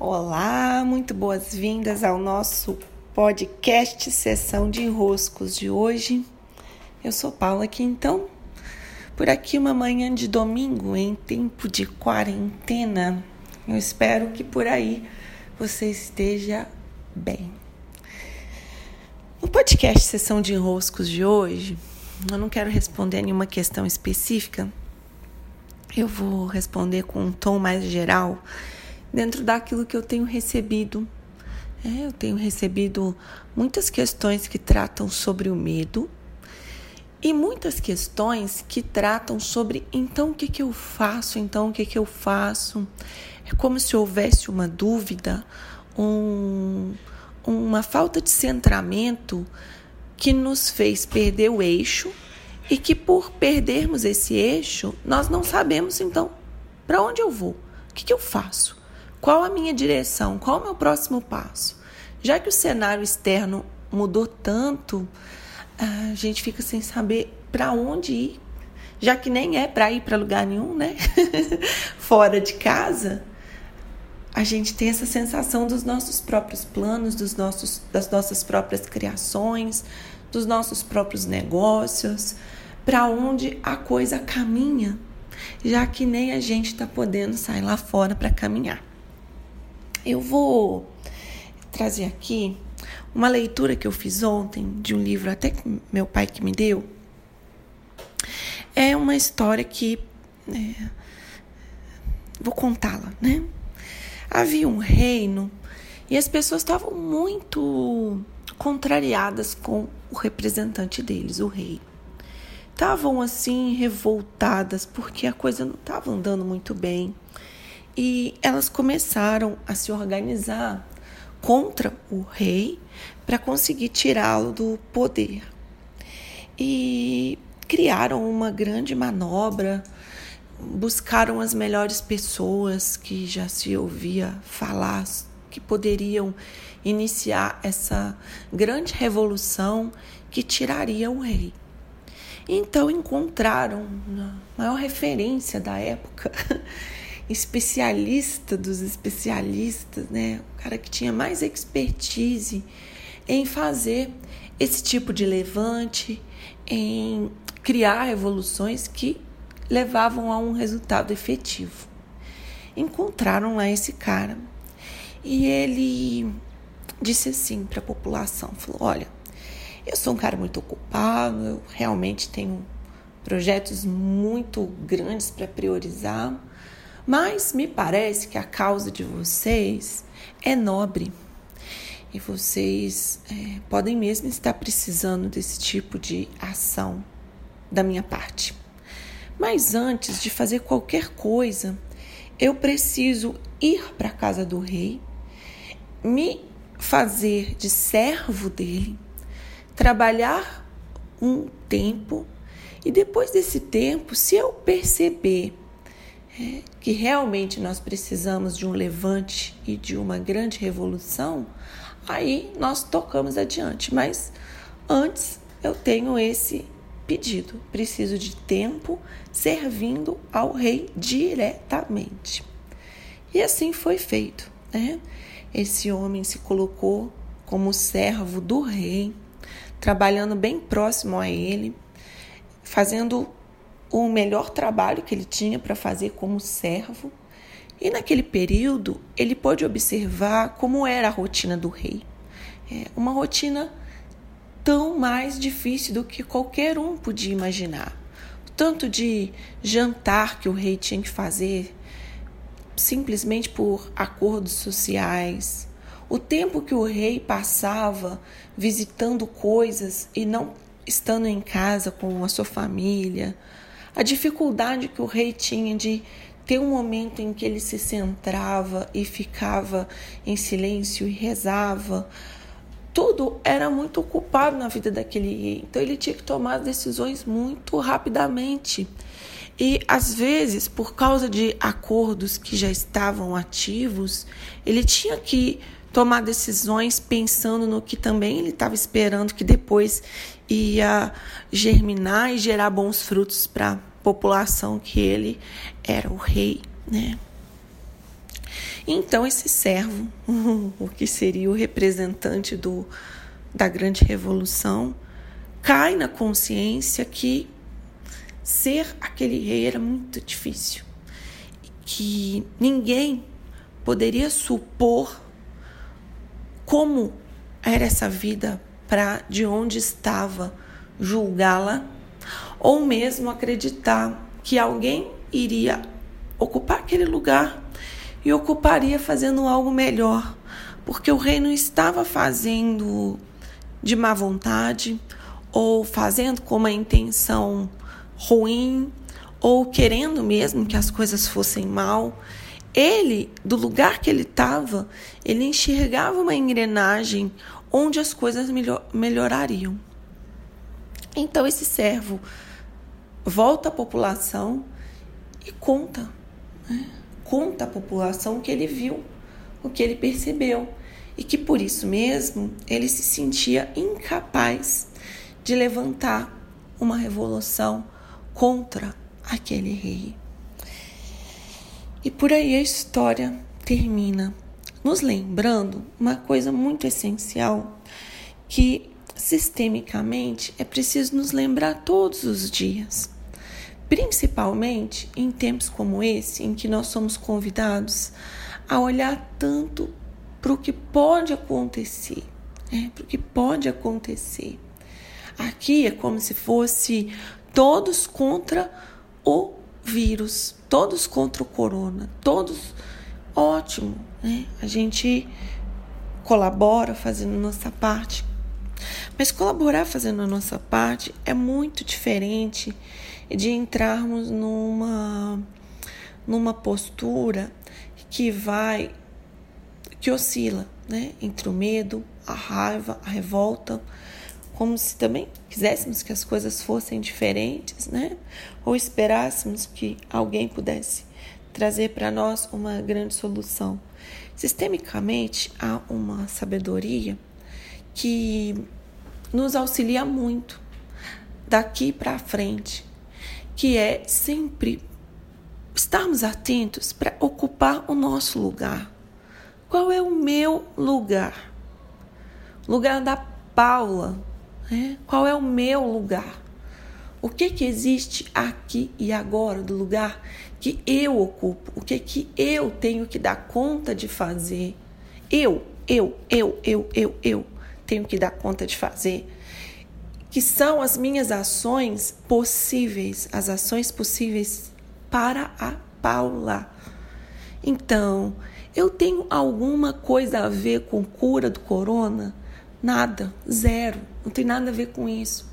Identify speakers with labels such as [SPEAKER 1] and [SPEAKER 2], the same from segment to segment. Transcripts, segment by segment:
[SPEAKER 1] Olá, muito boas-vindas ao nosso podcast Sessão de Enroscos de hoje. Eu sou Paula aqui então. Por aqui uma manhã de domingo em tempo de quarentena. Eu espero que por aí você esteja bem. No podcast Sessão de Enroscos de hoje, eu não quero responder nenhuma questão específica. Eu vou responder com um tom mais geral dentro daquilo que eu tenho recebido. É, eu tenho recebido muitas questões que tratam sobre o medo e muitas questões que tratam sobre então o que, que eu faço, então o que, que eu faço. É como se houvesse uma dúvida, um, uma falta de centramento que nos fez perder o eixo e que por perdermos esse eixo, nós não sabemos então para onde eu vou, o que, que eu faço. Qual a minha direção? Qual o meu próximo passo? Já que o cenário externo mudou tanto, a gente fica sem saber para onde ir, já que nem é para ir para lugar nenhum, né? Fora de casa, a gente tem essa sensação dos nossos próprios planos, dos nossos, das nossas próprias criações, dos nossos próprios negócios, para onde a coisa caminha, já que nem a gente está podendo sair lá fora para caminhar. Eu vou trazer aqui uma leitura que eu fiz ontem de um livro até que meu pai que me deu. É uma história que é, vou contá-la, né? Havia um reino e as pessoas estavam muito contrariadas com o representante deles, o rei. Estavam assim revoltadas porque a coisa não estava andando muito bem e elas começaram a se organizar contra o rei para conseguir tirá-lo do poder. E criaram uma grande manobra, buscaram as melhores pessoas que já se ouvia falar que poderiam iniciar essa grande revolução que tiraria o rei. Então encontraram a maior referência da época especialista dos especialistas, né? O cara que tinha mais expertise em fazer esse tipo de levante, em criar revoluções que levavam a um resultado efetivo. Encontraram lá esse cara e ele disse assim para a população, falou: "Olha, eu sou um cara muito ocupado, eu realmente tenho projetos muito grandes para priorizar, mas me parece que a causa de vocês é nobre e vocês é, podem mesmo estar precisando desse tipo de ação da minha parte. Mas antes de fazer qualquer coisa, eu preciso ir para a casa do rei, me fazer de servo dele, trabalhar um tempo e depois desse tempo, se eu perceber que realmente nós precisamos de um levante e de uma grande revolução, aí nós tocamos adiante. Mas antes eu tenho esse pedido: preciso de tempo servindo ao rei diretamente. E assim foi feito. Né? Esse homem se colocou como servo do rei, trabalhando bem próximo a ele, fazendo o melhor trabalho que ele tinha para fazer como servo. E naquele período ele pôde observar como era a rotina do rei. É uma rotina tão mais difícil do que qualquer um podia imaginar. O tanto de jantar que o rei tinha que fazer simplesmente por acordos sociais, o tempo que o rei passava visitando coisas e não estando em casa com a sua família, a dificuldade que o rei tinha de ter um momento em que ele se centrava e ficava em silêncio e rezava. Tudo era muito ocupado na vida daquele rei, então ele tinha que tomar decisões muito rapidamente. E às vezes, por causa de acordos que já estavam ativos, ele tinha que tomar decisões pensando no que também ele estava esperando que depois ia germinar e gerar bons frutos para população que ele era o rei, né? Então esse servo, o que seria o representante do, da grande revolução, cai na consciência que ser aquele rei era muito difícil, que ninguém poderia supor como era essa vida para de onde estava julgá-la ou mesmo acreditar que alguém iria ocupar aquele lugar e ocuparia fazendo algo melhor, porque o rei não estava fazendo de má vontade ou fazendo com uma intenção ruim ou querendo mesmo que as coisas fossem mal. Ele, do lugar que ele estava, ele enxergava uma engrenagem onde as coisas melhor, melhorariam. Então esse servo volta à população e conta, né? conta à população o que ele viu, o que ele percebeu e que por isso mesmo ele se sentia incapaz de levantar uma revolução contra aquele rei. E por aí a história termina, nos lembrando uma coisa muito essencial que sistemicamente é preciso nos lembrar todos os dias. Principalmente em tempos como esse, em que nós somos convidados a olhar tanto para o que pode acontecer, né? para o que pode acontecer. Aqui é como se fosse todos contra o vírus, todos contra o corona, todos ótimo, né? A gente colabora fazendo nossa parte, mas colaborar fazendo a nossa parte é muito diferente de entrarmos numa numa postura que vai que oscila, né, entre o medo, a raiva, a revolta, como se também quiséssemos que as coisas fossem diferentes, né? Ou esperássemos que alguém pudesse trazer para nós uma grande solução. Sistemicamente, há uma sabedoria que nos auxilia muito daqui para frente, que é sempre estarmos atentos para ocupar o nosso lugar. Qual é o meu lugar? Lugar da Paula. Né? Qual é o meu lugar? O que que existe aqui e agora do lugar que eu ocupo? O que que eu tenho que dar conta de fazer? Eu, eu, eu, eu, eu, eu tenho que dar conta de fazer. Que são as minhas ações possíveis, as ações possíveis para a Paula. Então, eu tenho alguma coisa a ver com cura do corona? Nada, zero. Não tem nada a ver com isso.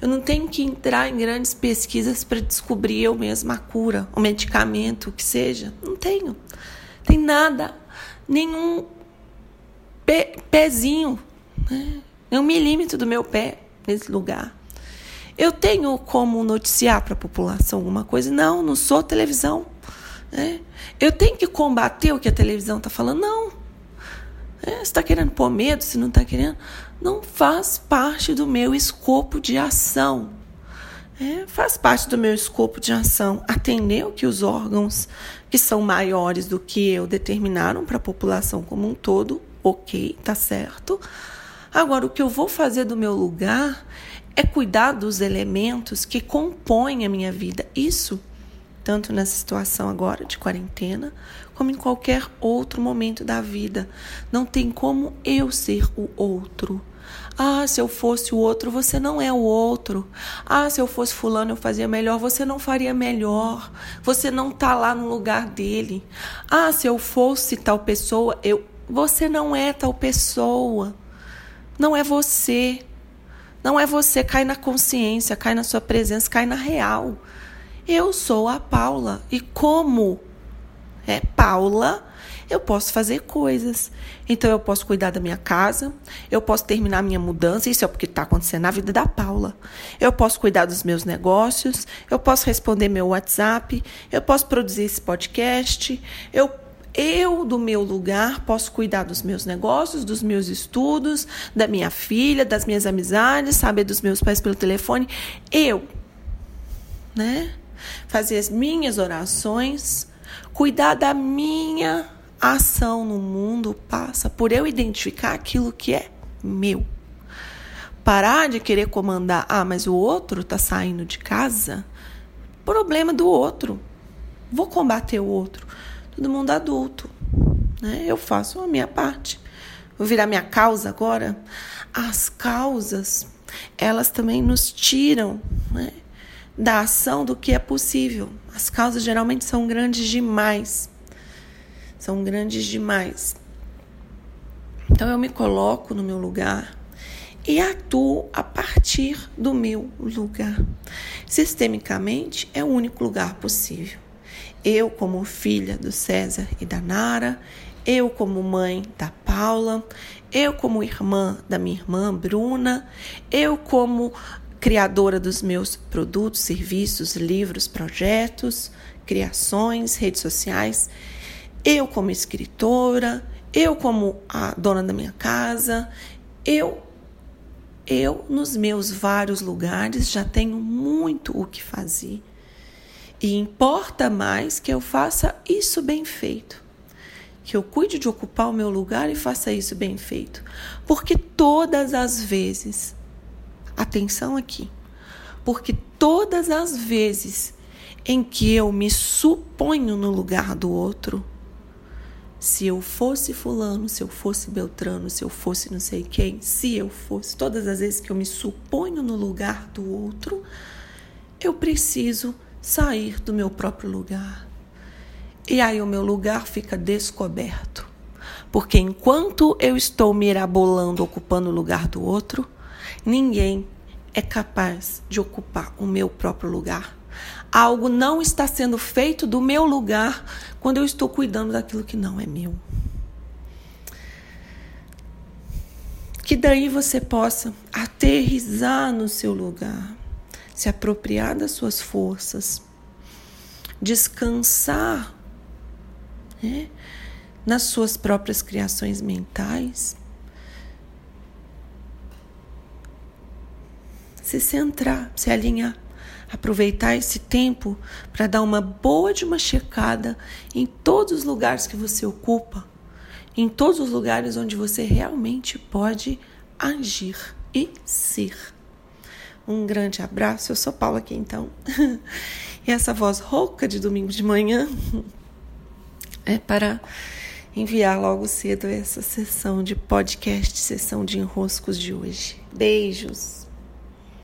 [SPEAKER 1] Eu não tenho que entrar em grandes pesquisas para descobrir eu mesma a cura, o medicamento, o que seja. Não tenho. Tem nada, nenhum pe pezinho, né? um milímetro do meu pé nesse lugar. Eu tenho como noticiar para a população alguma coisa? Não, não sou televisão. Né? Eu tenho que combater o que a televisão está falando? Não. É, você está querendo pôr medo, se não está querendo, não faz parte do meu escopo de ação. É, faz parte do meu escopo de ação atender o que os órgãos que são maiores do que eu determinaram para a população como um todo, ok, tá certo. Agora, o que eu vou fazer do meu lugar é cuidar dos elementos que compõem a minha vida. Isso tanto nessa situação agora de quarentena, como em qualquer outro momento da vida. Não tem como eu ser o outro. Ah, se eu fosse o outro, você não é o outro. Ah, se eu fosse fulano, eu fazia melhor, você não faria melhor. Você não tá lá no lugar dele. Ah, se eu fosse tal pessoa, eu você não é tal pessoa. Não é você. Não é você, cai na consciência, cai na sua presença, cai na real. Eu sou a Paula e como é Paula, eu posso fazer coisas. Então eu posso cuidar da minha casa, eu posso terminar minha mudança, isso é o que está acontecendo na vida da Paula. Eu posso cuidar dos meus negócios, eu posso responder meu WhatsApp, eu posso produzir esse podcast, eu eu, do meu lugar, posso cuidar dos meus negócios, dos meus estudos, da minha filha, das minhas amizades, saber dos meus pais pelo telefone. Eu, né? Fazer as minhas orações, cuidar da minha ação no mundo passa por eu identificar aquilo que é meu. Parar de querer comandar, ah, mas o outro está saindo de casa. Problema do outro. Vou combater o outro. Todo mundo adulto. Né? Eu faço a minha parte. Vou virar minha causa agora. As causas, elas também nos tiram né, da ação do que é possível. As causas geralmente são grandes demais. São grandes demais. Então eu me coloco no meu lugar e atuo a partir do meu lugar. Sistemicamente, é o único lugar possível. Eu, como filha do César e da Nara, eu, como mãe da Paula, eu, como irmã da minha irmã Bruna, eu, como criadora dos meus produtos, serviços, livros, projetos, criações, redes sociais, eu, como escritora, eu, como a dona da minha casa, eu eu, nos meus vários lugares, já tenho muito o que fazer. E importa mais que eu faça isso bem feito. Que eu cuide de ocupar o meu lugar e faça isso bem feito. Porque todas as vezes, atenção aqui, porque todas as vezes em que eu me suponho no lugar do outro, se eu fosse fulano, se eu fosse Beltrano, se eu fosse não sei quem, se eu fosse, todas as vezes que eu me suponho no lugar do outro, eu preciso sair do meu próprio lugar. E aí o meu lugar fica descoberto. Porque enquanto eu estou mirabolando, ocupando o lugar do outro, ninguém é capaz de ocupar o meu próprio lugar. Algo não está sendo feito do meu lugar quando eu estou cuidando daquilo que não é meu. Que daí você possa aterrizar no seu lugar, se apropriar das suas forças, descansar né, nas suas próprias criações mentais, se centrar, se alinhar aproveitar esse tempo para dar uma boa de uma checada em todos os lugares que você ocupa, em todos os lugares onde você realmente pode agir e ser. Um grande abraço, eu sou Paula aqui então. e essa voz rouca de domingo de manhã é para enviar logo cedo essa sessão de podcast, sessão de enroscos de hoje. Beijos!